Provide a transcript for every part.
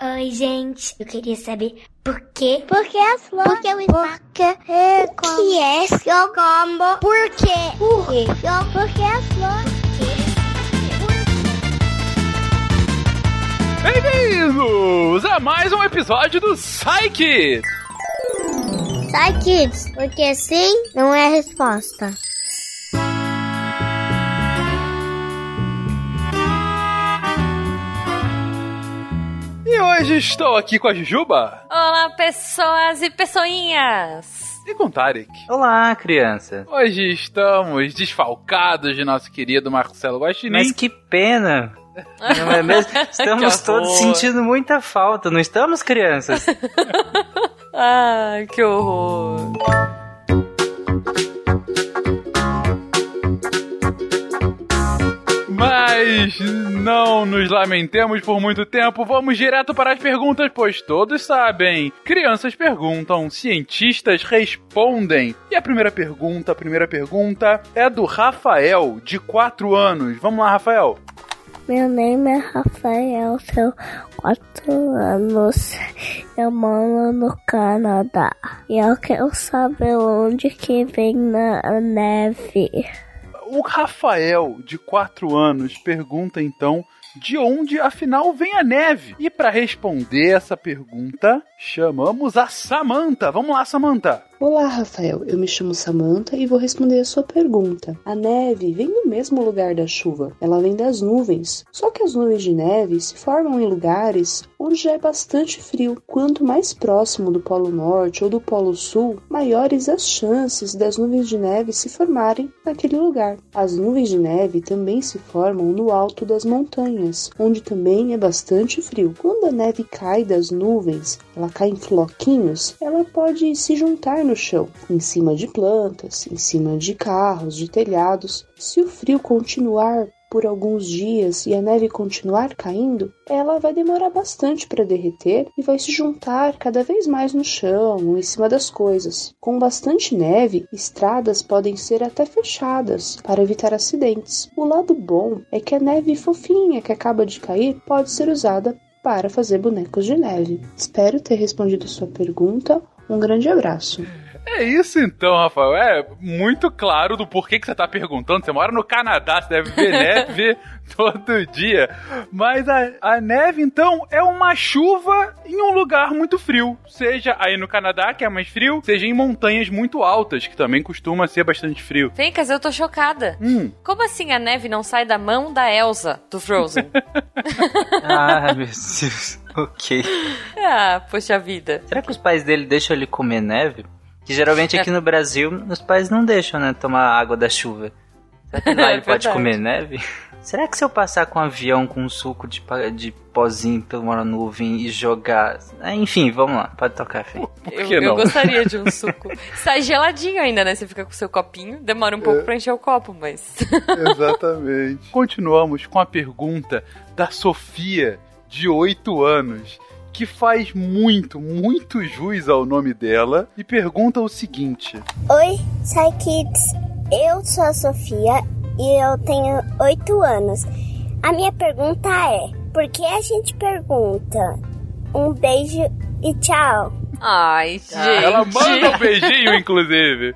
Oi, gente. Eu queria saber por quê? Por que as flores? Por que o espaço? Por que é que é seu combo? Por quê? Por quê? Por que as flores? Bem-vindos a mais um episódio do Psyche! Sai, kids, porque sim não é a resposta. E hoje estou aqui com a Jujuba Olá, pessoas e pessoinhas! e com o Tarek. Olá, criança. Hoje estamos desfalcados de nosso querido Marcelo Guaxinim. Mas que pena. Não é mesmo? Estamos todos sentindo muita falta, não estamos, crianças? Ai, que horror! Mas não nos lamentemos por muito tempo, vamos direto para as perguntas, pois todos sabem. Crianças perguntam, cientistas respondem. E a primeira pergunta, a primeira pergunta é do Rafael, de 4 anos. Vamos lá, Rafael. Meu nome é Rafael, tenho quatro anos. Eu moro no Canadá. E eu quero saber onde que vem na neve. O Rafael, de 4 anos, pergunta então de onde afinal vem a neve. E para responder essa pergunta, chamamos a Samantha. Vamos lá, Samantha. Olá, Rafael. Eu me chamo Samantha e vou responder a sua pergunta. A neve vem do mesmo lugar da chuva. Ela vem das nuvens. Só que as nuvens de neve se formam em lugares onde já é bastante frio. Quanto mais próximo do Polo Norte ou do Polo Sul, maiores as chances das nuvens de neve se formarem naquele lugar. As nuvens de neve também se formam no alto das montanhas, onde também é bastante frio. Quando a neve cai das nuvens, ela cai em floquinhos, ela pode se juntar no chão, em cima de plantas, em cima de carros, de telhados. Se o frio continuar por alguns dias e a neve continuar caindo, ela vai demorar bastante para derreter e vai se juntar cada vez mais no chão em cima das coisas. Com bastante neve, estradas podem ser até fechadas para evitar acidentes. O lado bom é que a neve fofinha que acaba de cair pode ser usada para fazer bonecos de neve. Espero ter respondido sua pergunta. Um grande abraço. É isso então, Rafael. É muito claro do porquê que você tá perguntando. Você mora no Canadá, você deve ver neve todo dia. Mas a, a neve, então, é uma chuva em um lugar muito frio. Seja aí no Canadá, que é mais frio, seja em montanhas muito altas, que também costuma ser bastante frio. Fencas, eu tô chocada. Hum, Como assim a neve não sai da mão da Elsa, do Frozen? ah, meu Deus. Ok. ah, poxa vida. Será que os pais dele deixam ele comer neve? Que geralmente aqui no Brasil os pais não deixam, né? Tomar água da chuva. Será que lá É ele pode comer neve? Será que se eu passar com um avião com um suco de, de pozinho pela nuvem e jogar. Ah, Enfim, vamos lá, pode tocar, Fê. por Eu, que eu não? gostaria de um suco. Sai geladinho ainda, né? Você fica com o seu copinho. Demora um pouco pra encher o copo, mas. Exatamente. Continuamos com a pergunta da Sofia, de 8 anos, que faz muito, muito jus ao nome dela e pergunta o seguinte: Oi, Sai Kids. Eu sou a Sofia e eu tenho 8 anos. A minha pergunta é: por que a gente pergunta um beijo e tchau? Ai, gente. Ela manda um beijinho, inclusive.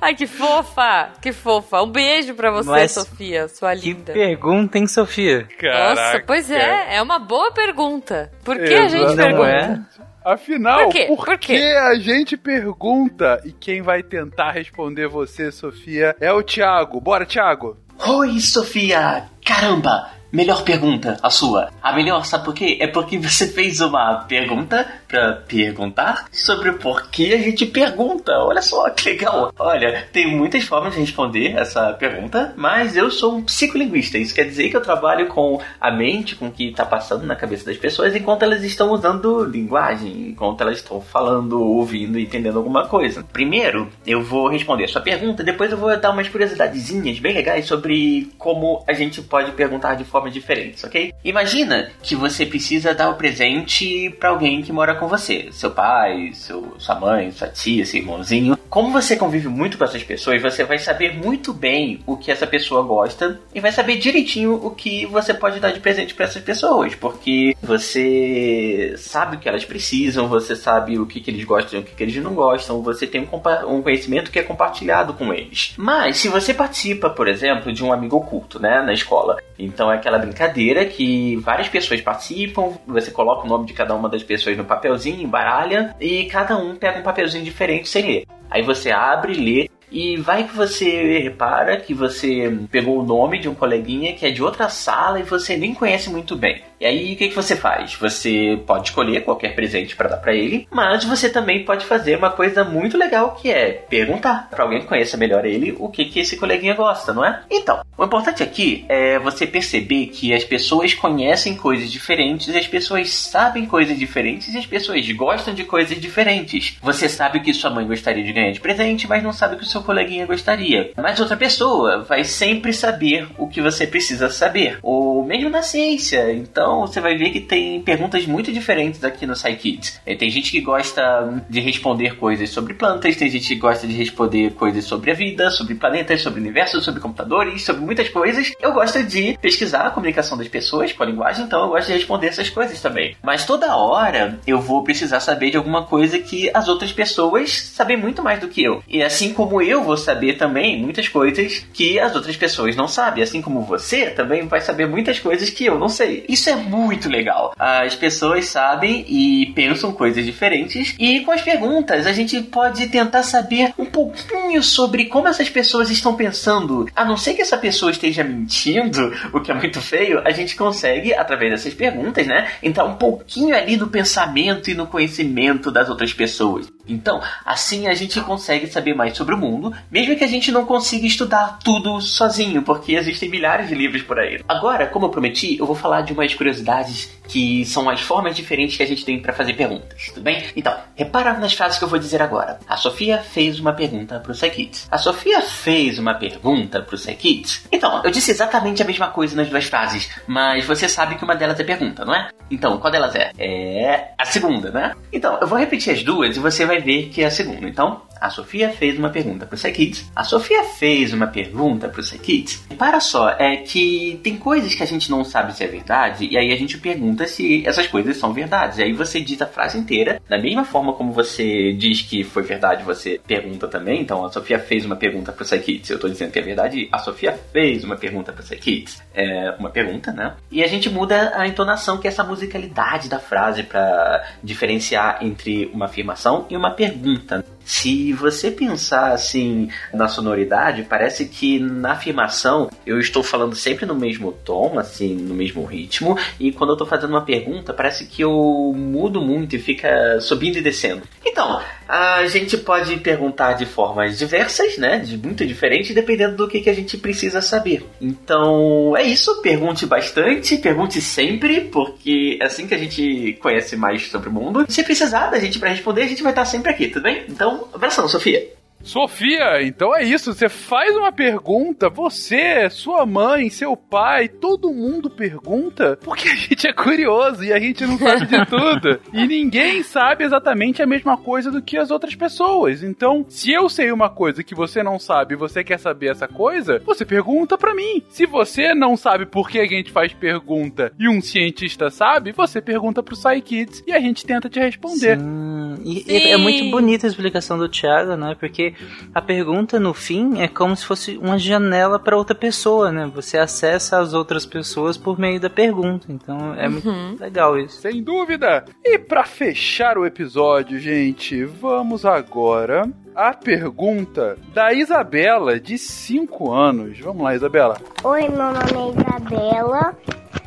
Ai, que fofa. Que fofa. Um beijo pra você, Mas Sofia, sua Que linda. pergunta, hein, Sofia? Caraca. Nossa, pois é. É uma boa pergunta. Por que a gente pergunta? é? Afinal, Por quê? Por quê? que a gente pergunta? E quem vai tentar responder você, Sofia, é o Thiago. Bora, Thiago. Oi, Sofia! Caramba! Melhor pergunta, a sua. A melhor, sabe por quê? É porque você fez uma pergunta pra perguntar sobre o porquê a gente pergunta. Olha só que legal. Olha, tem muitas formas de responder essa pergunta, mas eu sou um psicolinguista. Isso quer dizer que eu trabalho com a mente, com o que tá passando na cabeça das pessoas enquanto elas estão usando linguagem, enquanto elas estão falando, ouvindo entendendo alguma coisa. Primeiro, eu vou responder a sua pergunta, depois eu vou dar umas curiosidadezinhas bem legais sobre como a gente pode perguntar de formas diferentes, ok? Imagina que você precisa dar o presente pra alguém que mora com você, seu pai, seu, sua mãe, sua tia, seu irmãozinho. Como você convive muito com essas pessoas, você vai saber muito bem o que essa pessoa gosta e vai saber direitinho o que você pode dar de presente pra essas pessoas, porque você sabe o que elas precisam, você sabe o que, que eles gostam e o que, que eles não gostam, você tem um, um conhecimento que é compartilhado com eles. Mas se você participa, por exemplo, de um amigo oculto, né, na escola, então é aquela brincadeira que várias pessoas participam, você coloca o nome de cada uma das pessoas no papelzinho, embaralha, e cada um pega um papelzinho diferente sem ler. Aí você abre, lê, e vai que você repara que você pegou o nome de um coleguinha que é de outra sala e você nem conhece muito bem. E aí o que, que você faz? Você pode escolher qualquer presente para dar para ele, mas você também pode fazer uma coisa muito legal que é perguntar para alguém que conheça melhor ele o que, que esse coleguinha gosta, não é? Então, o importante aqui é você perceber que as pessoas conhecem coisas diferentes, as pessoas sabem coisas diferentes e as pessoas gostam de coisas diferentes. Você sabe o que sua mãe gostaria de ganhar de presente, mas não sabe o que o seu coleguinha gostaria. Mas outra pessoa vai sempre saber o que você precisa saber. Ou mesmo na ciência. Então você vai ver que tem perguntas muito diferentes aqui no SciKids. É, Tem gente que gosta de responder coisas sobre plantas, tem gente que gosta de responder coisas sobre a vida, sobre planetas, sobre universo, sobre computadores, sobre muitas coisas. Eu gosto de pesquisar a comunicação das pessoas com a linguagem, então eu gosto de responder essas coisas também. Mas toda hora eu vou precisar saber de alguma coisa que as outras pessoas sabem muito mais do que eu. E assim como eu vou saber também muitas coisas que as outras pessoas não sabem, assim como você também vai saber muitas coisas que eu não sei. Isso é muito legal. As pessoas sabem e pensam coisas diferentes e com as perguntas a gente pode tentar saber um pouquinho sobre como essas pessoas estão pensando. A não ser que essa pessoa esteja mentindo, o que é muito feio, a gente consegue através dessas perguntas, né, entrar um pouquinho ali no pensamento e no conhecimento das outras pessoas. Então, assim a gente consegue saber mais sobre o mundo, mesmo que a gente não consiga estudar tudo sozinho, porque existem milhares de livros por aí. Agora, como eu prometi, eu vou falar de umas curiosidades que são as formas diferentes que a gente tem para fazer perguntas, tudo bem? Então, repara nas frases que eu vou dizer agora. A Sofia fez uma pergunta pro Psykids. A Sofia fez uma pergunta pro Psykids. Então, eu disse exatamente a mesma coisa nas duas frases, mas você sabe que uma delas é pergunta, não é? Então, qual delas é? É a segunda, né? Então, eu vou repetir as duas e você vai ver que é a segunda. Então, a Sofia fez uma pergunta pro Psykids. A Sofia fez uma pergunta pro Psykids. Para só, é que tem coisas que a gente não sabe se é verdade, e aí a gente pergunta se essas coisas são verdades. E aí você diz a frase inteira, da mesma forma como você diz que foi verdade, você pergunta também. Então, a Sofia fez uma pergunta pro Psykids. Eu tô dizendo que é verdade, a Sofia fez uma pergunta pro Psykids. É uma pergunta, né? E a gente muda a entonação, que é essa musicalidade da frase, para diferenciar entre uma afirmação e uma pergunta. Se você pensar assim na sonoridade, parece que na afirmação eu estou falando sempre no mesmo tom, assim, no mesmo ritmo, e quando eu estou fazendo uma pergunta, parece que eu mudo muito e fica subindo e descendo. Então, a gente pode perguntar de formas diversas, né? De muito diferentes, dependendo do que, que a gente precisa saber. Então, é isso. Pergunte bastante, pergunte sempre, porque é assim que a gente conhece mais sobre o mundo. Se precisar da gente para responder, a gente vai estar sempre aqui, tudo bem? Então, abração, Sofia. Sofia, então é isso. Você faz uma pergunta, você, sua mãe, seu pai, todo mundo pergunta, porque a gente é curioso e a gente não sabe de tudo. E ninguém sabe exatamente a mesma coisa do que as outras pessoas. Então, se eu sei uma coisa que você não sabe e você quer saber essa coisa, você pergunta pra mim. Se você não sabe por que a gente faz pergunta e um cientista sabe, você pergunta pro PsyKids e a gente tenta te responder. Sim. E é- é muito bonita a explicação do Thiago, né? Porque a pergunta no fim é como se fosse uma janela para outra pessoa, né? Você acessa as outras pessoas por meio da pergunta. Então é muito legal isso. Sem dúvida! E pra fechar o episódio, gente, vamos agora à pergunta da Isabela, de 5 anos. Vamos lá, Isabela. Oi, meu nome é Isabela.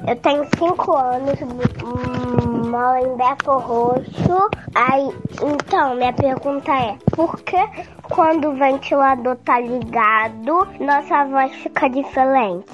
Eu tenho 5 anos, hum, moro em Beto Roxo. Aí, então, minha pergunta é: por que quando o ventilador tá ligado, nossa voz fica diferente?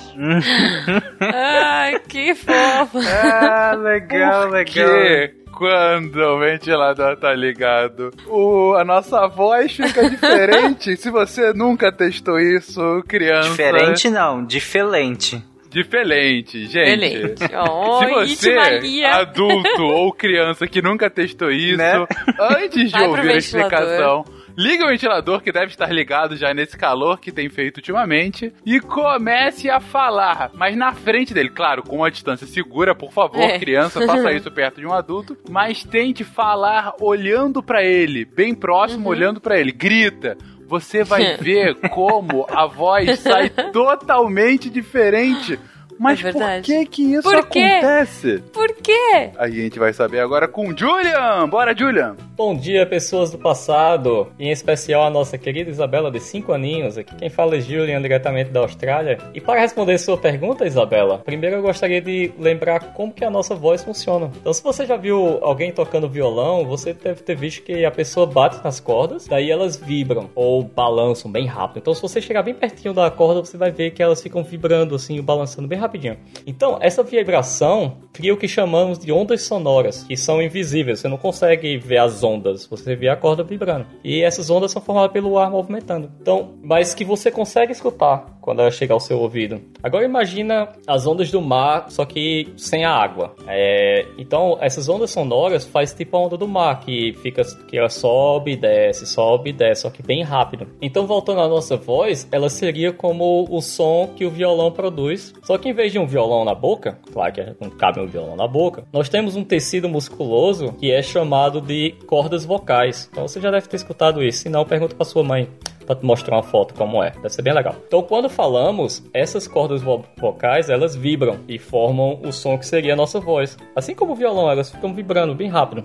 Ai, que fofo. Ah, legal, Que quando o ventilador tá ligado, o, a nossa voz fica diferente. Se você nunca testou isso, criança. Diferente não, diferente. Diferente, gente. Excelente. Oh, Se você, Maria. adulto ou criança que nunca testou isso, Né? antes de Vai ouvir a explicação, ligue o ventilador que deve estar ligado já nesse calor que tem feito ultimamente e comece a falar, mas na frente dele, claro, com uma distância segura, por favor, É. criança, faça isso perto de um adulto, mas tente falar olhando pra ele, bem próximo, olhando pra ele, grita. Você vai ver como a voz sai totalmente diferente. Mas É por que que isso Por acontece? Por quê? A gente vai saber agora com Julian. Bora, Julian. Bom dia, pessoas do passado, em especial a nossa querida Isabela de 5 aninhos. Aqui quem fala é Julian, diretamente da Austrália. E para responder sua pergunta, Isabela, primeiro eu gostaria de lembrar como que a nossa voz funciona. Então, se você já viu alguém tocando violão, você deve ter visto que a pessoa bate nas cordas, daí elas vibram ou balançam bem rápido. Então, se você chegar bem pertinho da corda, você vai ver que elas ficam vibrando assim, balançando bem rapidinho. Então, essa vibração cria o que chamamos de ondas sonoras, que são invisíveis. Você não consegue ver as ondas, você vê a corda vibrando. E essas ondas são formadas pelo ar movimentando. Então, mas que você consegue escutar quando ela chega ao seu ouvido. Agora imagina as ondas do mar, só que sem a água. É, então, essas ondas sonoras faz tipo a onda do mar, que fica que ela sobe e desce, sobe e desce, só que bem rápido. Então, voltando à nossa voz, ela seria como o som que o violão produz, só que em vez de um violão na boca, claro que não cabe um violão na boca, nós temos um tecido musculoso que é chamado de cordas vocais. Então você já deve ter escutado isso, se não, pergunta pra sua mãe para te mostrar uma foto como é. Deve ser bem legal. Então, quando falamos, essas cordas vo- vocais, elas vibram e formam o som que seria a nossa voz. Assim como o violão, elas ficam vibrando bem rápido.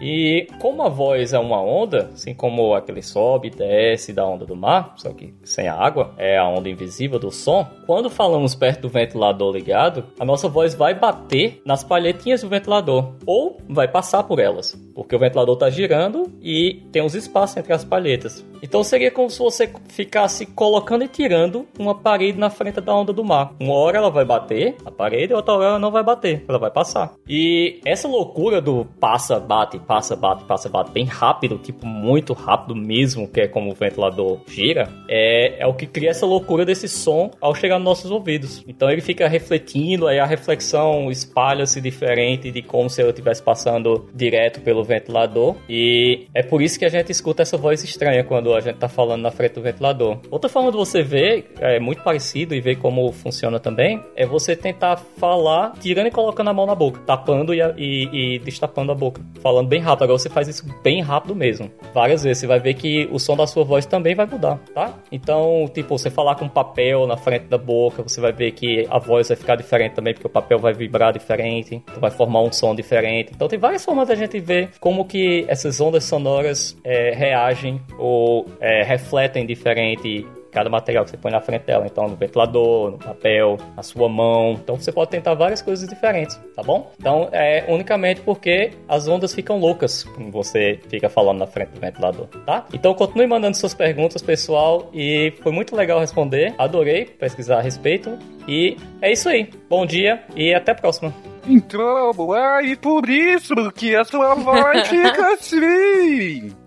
E como a voz é uma onda, assim como aquele sobe e desce da onda do mar, só que sem a água, é a onda invisível do som, quando falamos perto do ventilador ligado, a nossa voz vai bater nas palhetinhas do ventilador ou vai passar por elas, porque o ventilador está girando e tem uns espaços entre as palhetas. Então seria como se você ficasse colocando e tirando uma parede na frente da onda do mar. Uma hora ela vai bater a parede, outra hora ela não vai bater, ela vai passar. E essa loucura do passa, bate, passa, bate, passa, bate bem rápido, tipo muito rápido mesmo, que é como o ventilador gira, é, é o que cria essa loucura desse som ao chegar nos nossos ouvidos. Então ele fica refletindo, aí a reflexão espalha-se diferente de como se eu estivesse passando direto pelo ventilador. E é por isso que a gente escuta essa voz estranha quando a gente tá falando na frente do ventilador. Outra forma de você ver, é muito parecido e ver como funciona também, é você tentar falar tirando e colocando a mão na boca, tapando e, e, e destapando a boca, falando bem rápido. Agora você faz isso bem rápido mesmo, várias vezes. Você vai ver que o som da sua voz também vai mudar, tá? Então, tipo, você falar com papel na frente da boca, você vai ver que a voz vai ficar diferente também, porque o papel vai vibrar diferente, então vai formar um som diferente. Então tem várias formas da gente ver como que essas ondas sonoras é, reagem ou é, refletem diferente cada material que você põe na frente dela. Então, no ventilador, no papel, na sua mão. Então, você pode tentar várias coisas diferentes, tá bom? Então, é unicamente porque as ondas ficam loucas quando você fica falando na frente do ventilador, tá? Então, continue mandando suas perguntas, pessoal. E foi muito legal responder. Adorei pesquisar a respeito. E é isso aí. Bom dia e até a próxima. Então, é por isso que a sua voz fica assim.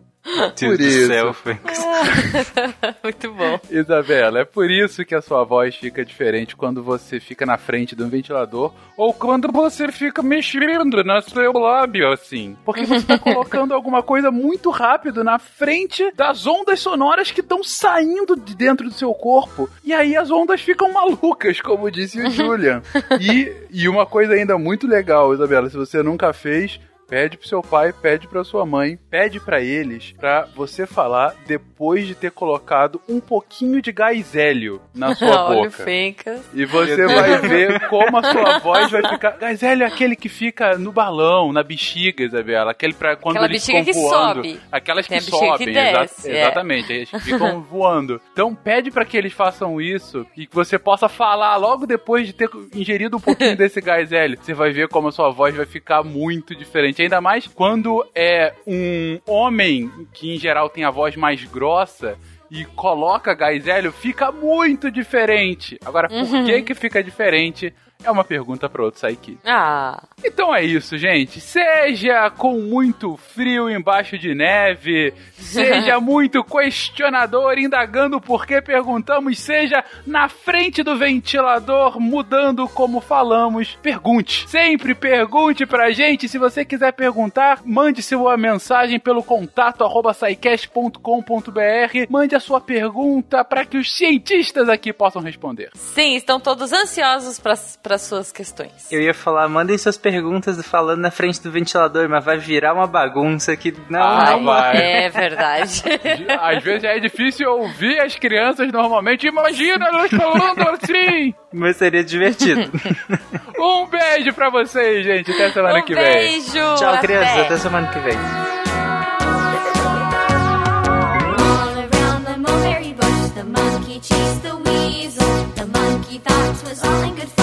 Deus do isso. céu. Muito bom. Isabela, é por isso que a sua voz fica diferente quando você fica na frente de um ventilador ou quando você fica mexendo no seu lábio, assim. Porque você tá colocando alguma coisa muito rápido na frente das ondas sonoras que estão saindo de dentro do seu corpo. E aí as ondas ficam malucas, como disse o Julian. E, e uma coisa ainda muito legal, Isabela, se você nunca fez, Pede pro seu pai, pede pra sua mãe, pede pra eles pra você falar depois de ter colocado um pouquinho de gás hélio na sua Olha o boca. Fencas. E você vai ver como a sua voz vai ficar. Gás hélio é aquele que fica no balão, na bexiga, Isabela. Aquele pra quando Aquela eles bexiga ficam que voando. sobe. Aquelas Tem que bexiga que sobem, exa- desce, é. exatamente. Eles ficam voando. Então pede pra que eles façam isso e que você possa falar logo depois de ter ingerido um pouquinho desse gás hélio. Você vai ver como a sua voz vai ficar muito diferente. Ainda mais quando é um homem que em geral tem a voz mais grossa e coloca gás hélio, fica muito diferente. Agora, por Uhum. que que fica diferente? É uma pergunta para outro Psyche. Ah. Então é isso, gente. Seja com muito frio embaixo de neve, seja muito questionador, indagando por que perguntamos, seja na frente do ventilador, mudando como falamos. Pergunte. Sempre pergunte pra gente. Se você quiser perguntar, mande sua mensagem pelo contato arroba. Mande a sua pergunta para que os cientistas aqui possam responder. Sim, estão todos ansiosos para suas questões. Eu ia falar, mandem suas perguntas falando na frente do ventilador, mas vai virar uma bagunça que não, Ah, não vai. É verdade. Às vezes é difícil ouvir as crianças normalmente. Imagina elas falando assim. mas seria divertido. Um beijo pra vocês, gente. Até semana um que vem. beijo. Tchau, até. crianças, até semana que vem. The the monkey chased the weasel. The monkey thought 'twas all in good fun.